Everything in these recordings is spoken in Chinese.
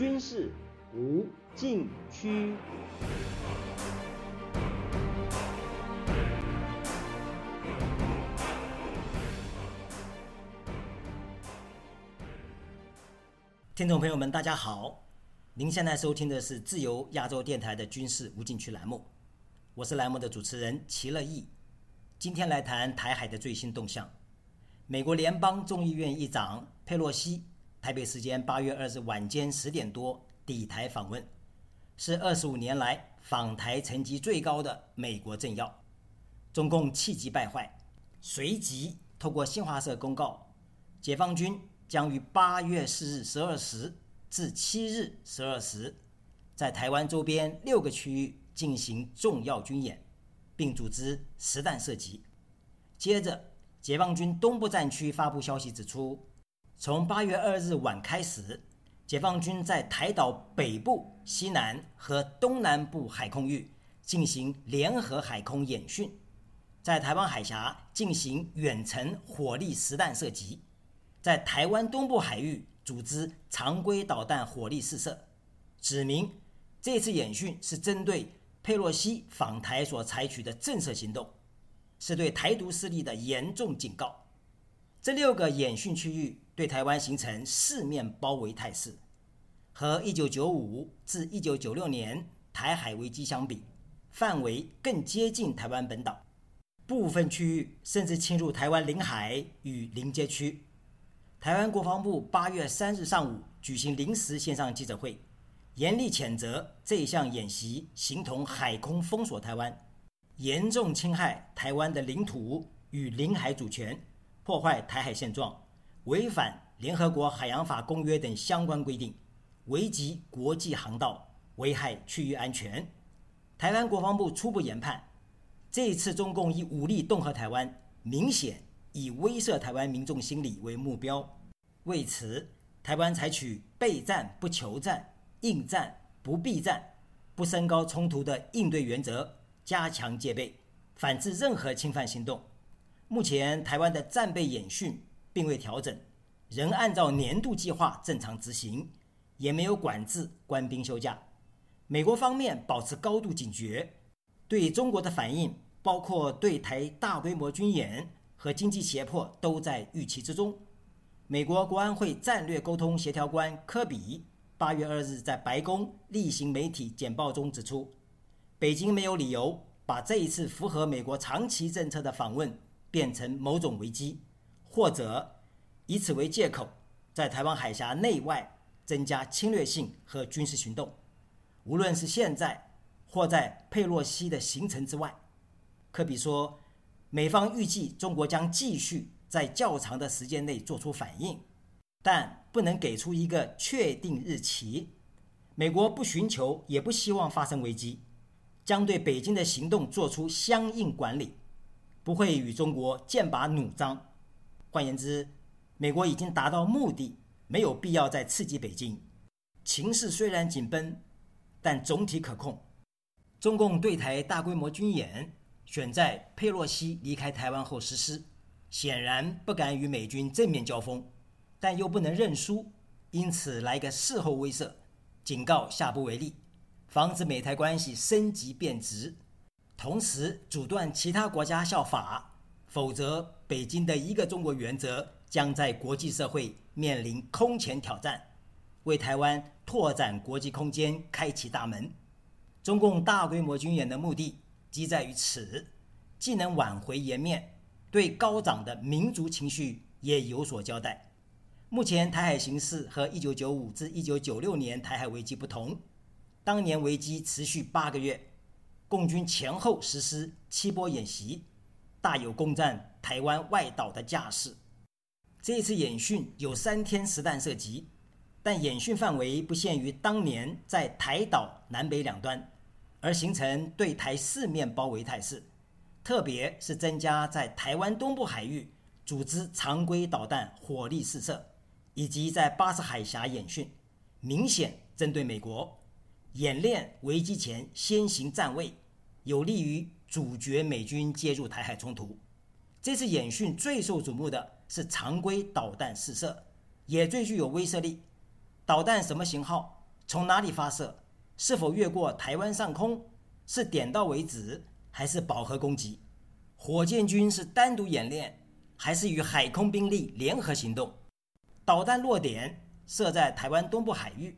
军事无禁区。听众朋友们，大家好，您现在收听的是自由亚洲电台的军事无禁区栏目，我是栏目的主持人齐乐意。今天来谈台海的最新动向。美国联邦众议院议长佩洛西，台北时间八月二日晚间十点多抵台访问，是二十五年来访台层级最高的美国政要。中共气急败坏，随即透过新华社公告，解放军将于八月四日十二时至七日十二时，在台湾周边六个区域进行重要军演，并组织实弹射击。接着。解放军东部战区发布消息指出，从八月二日晚开始，解放军在台岛北部、西南和东南部海空域进行联合海空演训，在台湾海峡进行远程火力实弹射击，在台湾东部海域组织常规导弹火力试射，指明这次演训是针对佩洛西访台所采取的震慑行动。是对台独势力的严重警告。这六个演训区域对台湾形成四面包围态势，和1995至1996年台海危机相比，范围更接近台湾本岛，部分区域甚至侵入台湾领海与临街区。台湾国防部8月3日上午举行临时线上记者会，严厉谴责这一项演习，形同海空封锁台湾。严重侵害台湾的领土与领海主权，破坏台海现状，违反联合国海洋法公约等相关规定，危及国际航道，危害区域安全。台湾国防部初步研判，这一次中共以武力恫吓台湾，明显以威慑台湾民众心理为目标。为此，台湾采取备战不求战、应战不避战、不升高冲突的应对原则。加强戒备，反制任何侵犯行动。目前台湾的战备演训并未调整，仍按照年度计划正常执行，也没有管制官兵休假。美国方面保持高度警觉，对中国的反应，包括对台大规模军演和经济胁迫，都在预期之中。美国国安会战略沟通协调官科比八月二日在白宫例行媒体简报中指出。北京没有理由把这一次符合美国长期政策的访问变成某种危机，或者以此为借口，在台湾海峡内外增加侵略性和军事行动。无论是现在或在佩洛西的行程之外，科比说，美方预计中国将继续在较长的时间内做出反应，但不能给出一个确定日期。美国不寻求，也不希望发生危机。将对北京的行动做出相应管理，不会与中国剑拔弩张。换言之，美国已经达到目的，没有必要再刺激北京。情势虽然紧绷，但总体可控。中共对台大规模军演选在佩洛西离开台湾后实施，显然不敢与美军正面交锋，但又不能认输，因此来个事后威慑，警告下不为例。防止美台关系升级变质，同时阻断其他国家效法，否则北京的一个中国原则将在国际社会面临空前挑战，为台湾拓展国际空间开启大门。中共大规模军演的目的，即在于此，既能挽回颜面，对高涨的民族情绪也有所交代。目前台海形势和1995至1996年台海危机不同。当年危机持续八个月，共军前后实施七波演习，大有攻占台湾外岛的架势。这次演训有三天实弹射击，但演训范围不限于当年在台岛南北两端，而形成对台四面包围态势。特别是增加在台湾东部海域组织常规导弹火力试射，以及在巴士海峡演训，明显针对美国。演练危机前先行站位，有利于阻绝美军介入台海冲突。这次演训最受瞩目的是常规导弹试射，也最具有威慑力。导弹什么型号？从哪里发射，是否越过台湾上空，是点到为止，还是饱和攻击？火箭军是单独演练，还是与海空兵力联合行动？导弹落点设在台湾东部海域，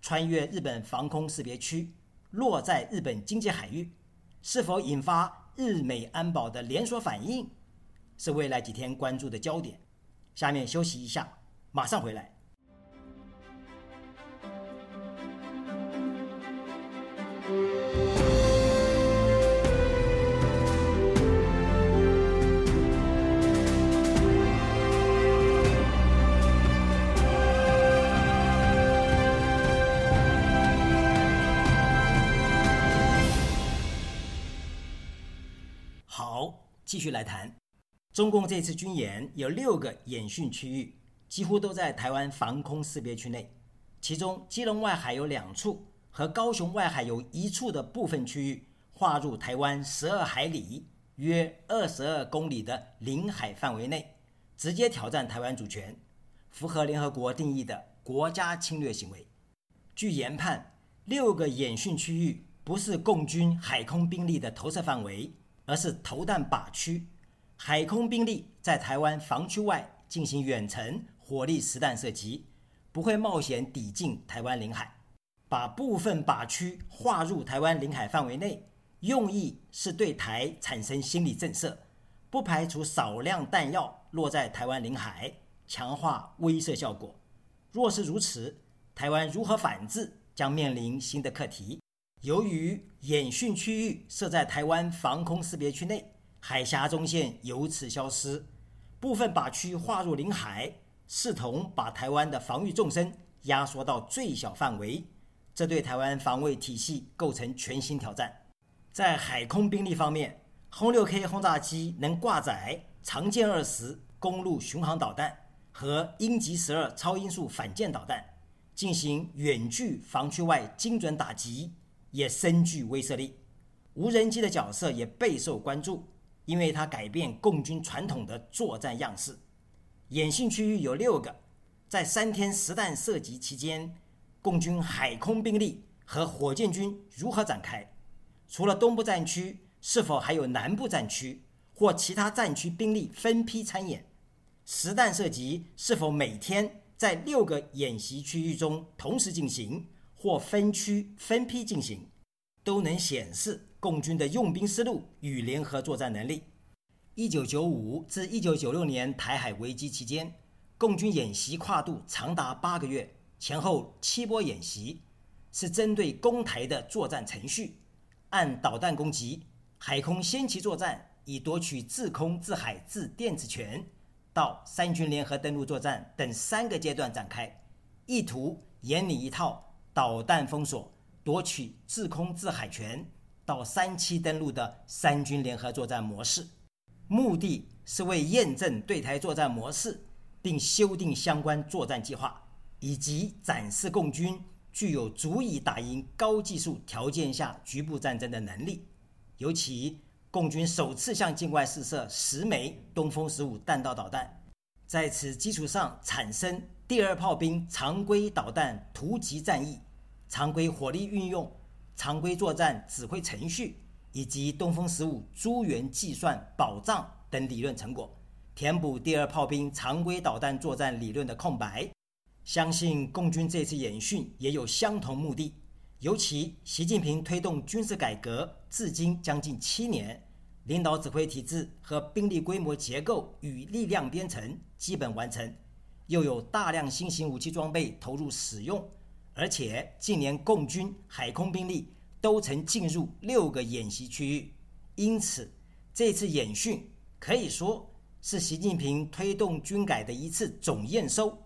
穿越日本防空识别区，落在日本经济海域，是否引发日美安保的连锁反应？是未来几天关注的焦点。下面休息一下，马上回来。继续来谈。中共这次军演有六个演训区域，几乎都在台湾防空识别区内。其中，基隆外海有两处和高雄外海有一处的部分区域划入台湾十二海里（约二十二公里）的领海范围内，直接挑战台湾主权，符合联合国定义的国家侵略行为。据研判，六个演训区域不是共军海空兵力的投射范围。而是投弹靶区，海空兵力在台湾防区外进行远程火力实弹射击，不会冒险抵近台湾领海。把部分靶区划入台湾领海范围内，用意是对台产生心理震慑，不排除少量弹药落在台湾领海，强化威慑效果。若是如此，台湾如何反制将面临新的课题。由于演训区域设在台湾防空识别区内，海峡中线由此消失，部分靶区划入领海，视同把台湾的防御纵深压缩到最小范围，这对台湾防卫体系构成全新挑战。在海空兵力方面，轰六 K 轰炸机能挂载长剑二十公路巡航导弹和鹰击十二超音速反舰导弹，进行远距防区外精准打击。也深具威慑力，无人机的角色也备受关注，因为它改变共军传统的作战样式。演训区域有六个，在三天实弹射击期间，共军海空兵力和火箭军如何展开？除了东部战区，是否还有南部战区或其他战区兵力分批参演？实弹射击是否每天在六个演习区域中同时进行？或分区分批进行，都能显示共军的用兵思路与联合作战能力。一九九五至一九九六年台海危机期间，共军演习跨度长达八个月，前后七波演习，是针对攻台的作战程序，按导弹攻击、海空先期作战，以夺取制空、制海、制电子权，到三军联合登陆作战等三个阶段展开，意图演拟一套。导弹封锁、夺取制空制海权到三期登陆的三军联合作战模式，目的是为验证对台作战模式，并修订相关作战计划，以及展示共军具有足以打赢高技术条件下局部战争的能力。尤其共军首次向境外试射十枚东风十五弹道导弹，在此基础上产生第二炮兵常规导弹突击战役。常规火力运用、常规作战指挥程序以及东风十五诸元计算保障等理论成果，填补第二炮兵常规导弹作战理论的空白。相信共军这次演训也有相同目的。尤其习近平推动军事改革至今将近七年，领导指挥体制和兵力规模结构与力量编程基本完成，又有大量新型武器装备投入使用。而且近年共军海空兵力都曾进入六个演习区域，因此这次演训可以说是习近平推动军改的一次总验收，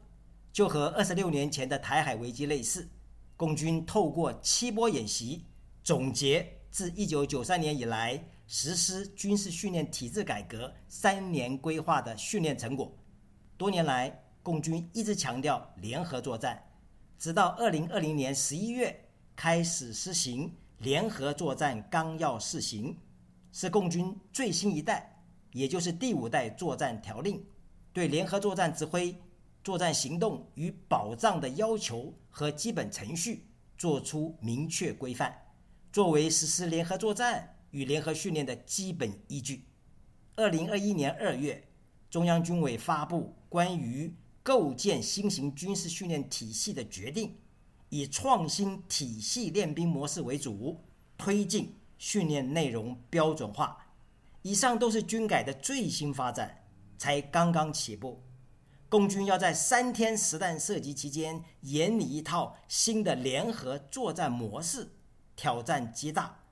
就和二十六年前的台海危机类似。共军透过七波演习，总结自一九九三年以来实施军事训练体制改革三年规划的训练成果。多年来，共军一直强调联合作战。直到二零二零年十一月开始实行联合作战纲要试行，是共军最新一代，也就是第五代作战条令，对联合作战指挥、作战行动与保障的要求和基本程序做出明确规范，作为实施联合作战与联合训练的基本依据。二零二一年二月，中央军委发布关于构建新型军事训练体系的决定，以创新体系练兵模式为主，推进训练内容标准化。以上都是军改的最新发展，才刚刚起步。共军要在三天实弹射击期间演拟一套新的联合作战模式，挑战极大。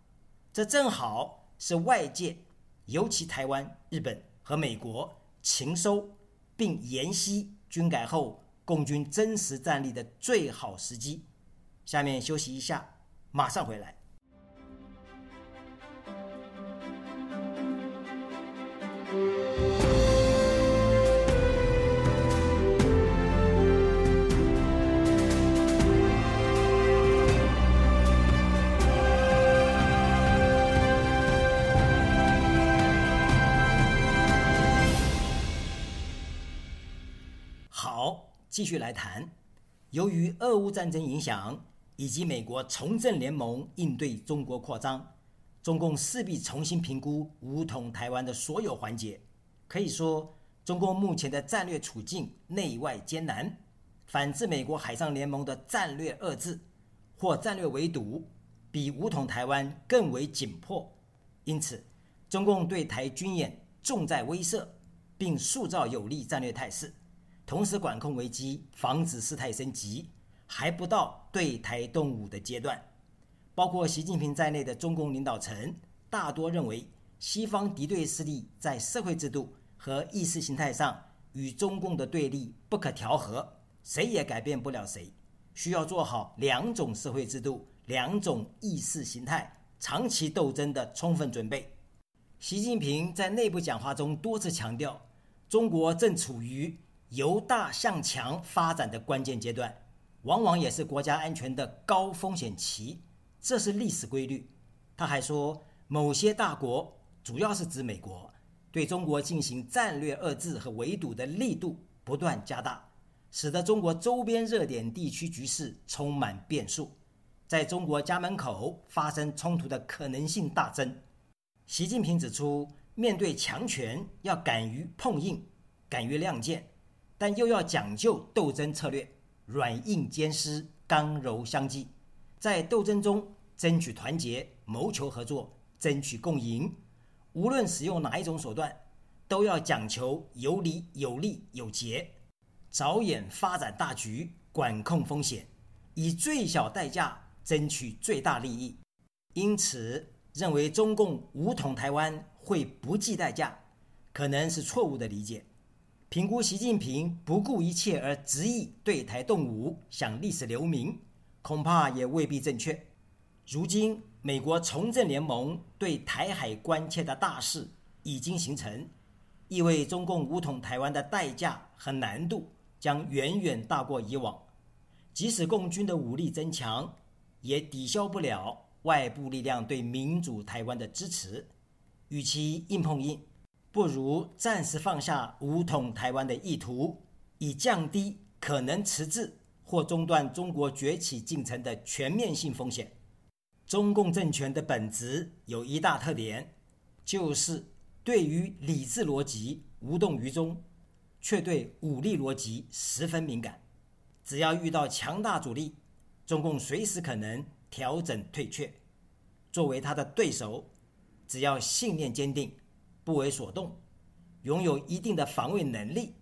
这正好是外界，尤其台湾、日本和美国勤收并研析军改后共军真实战力的最好时机。下面休息一下，马上回来。继续来谈，由于俄乌战争影响以及美国重振联盟应对中国扩张，中共势必重新评估武统台湾的所有环节。可以说，中共目前的战略处境内外艰难，反制美国海上联盟的战略遏制或战略围堵，比武统台湾更为紧迫。因此，中共对台军演重在威慑，并塑造有利战略态势。同时管控危机，防止事态升级，还不到对台动武的阶段。包括习近平在内的中共领导层大多认为，西方敌对势力在社会制度和意识形态上与中共的对立不可调和，谁也改变不了谁。需要做好两种社会制度、两种意识形态长期斗争的充分准备。习近平在内部讲话中多次强调，中国正处于。由大向强发展的关键阶段，往往也是国家安全的高风险期，这是历史规律。他还说，某些大国，主要是指美国，对中国进行战略遏制和围堵的力度不断加大，使得中国周边热点地区局势充满变数，在中国家门口发生冲突的可能性大增。习近平指出，面对强权，要敢于碰硬，敢于亮剑。但又要讲究斗争策略，软硬兼施，刚柔相济，在斗争中争取团结，谋求合作，争取共赢。无论使用哪一种手段，都要讲求有理有利有节，着眼发展大局，管控风险，以最小代价争取最大利益。因此，认为中共武统台湾会不计代价，可能是错误的理解。评估习近平不顾一切而执意对台动武，想历史留名，恐怕也未必正确。如今，美国重振联盟对台海关切的大势已经形成，意味中共武统台湾的代价和难度将远远大过以往。即使共军的武力增强，也抵消不了外部力量对民主台湾的支持。与其硬碰硬，不如暂时放下武统台湾的意图，以降低可能迟滞或中断中国崛起进程的全面性风险。中共政权的本质有一大特点，就是对于理智逻辑无动于衷，却对武力逻辑十分敏感。只要遇到强大阻力，中共随时可能调整退却。作为他的对手，只要信念坚定。不为所动，拥有一定的防卫能力，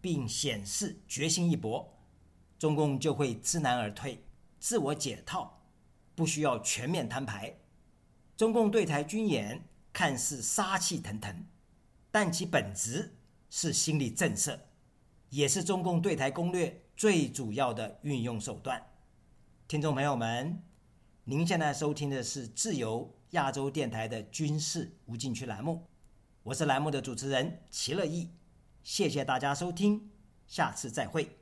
并显示决心一搏，中共就会知难而退，自我解套，不需要全面摊牌。中共对台军演看似杀气腾腾，但其本质是心理震慑，也是中共对台攻略最主要的运用手段。听众朋友们，您现在收听的是自由亚洲电台的军事无禁区栏目。我是栏目的主持人齐乐意，谢谢大家收听，下次再会。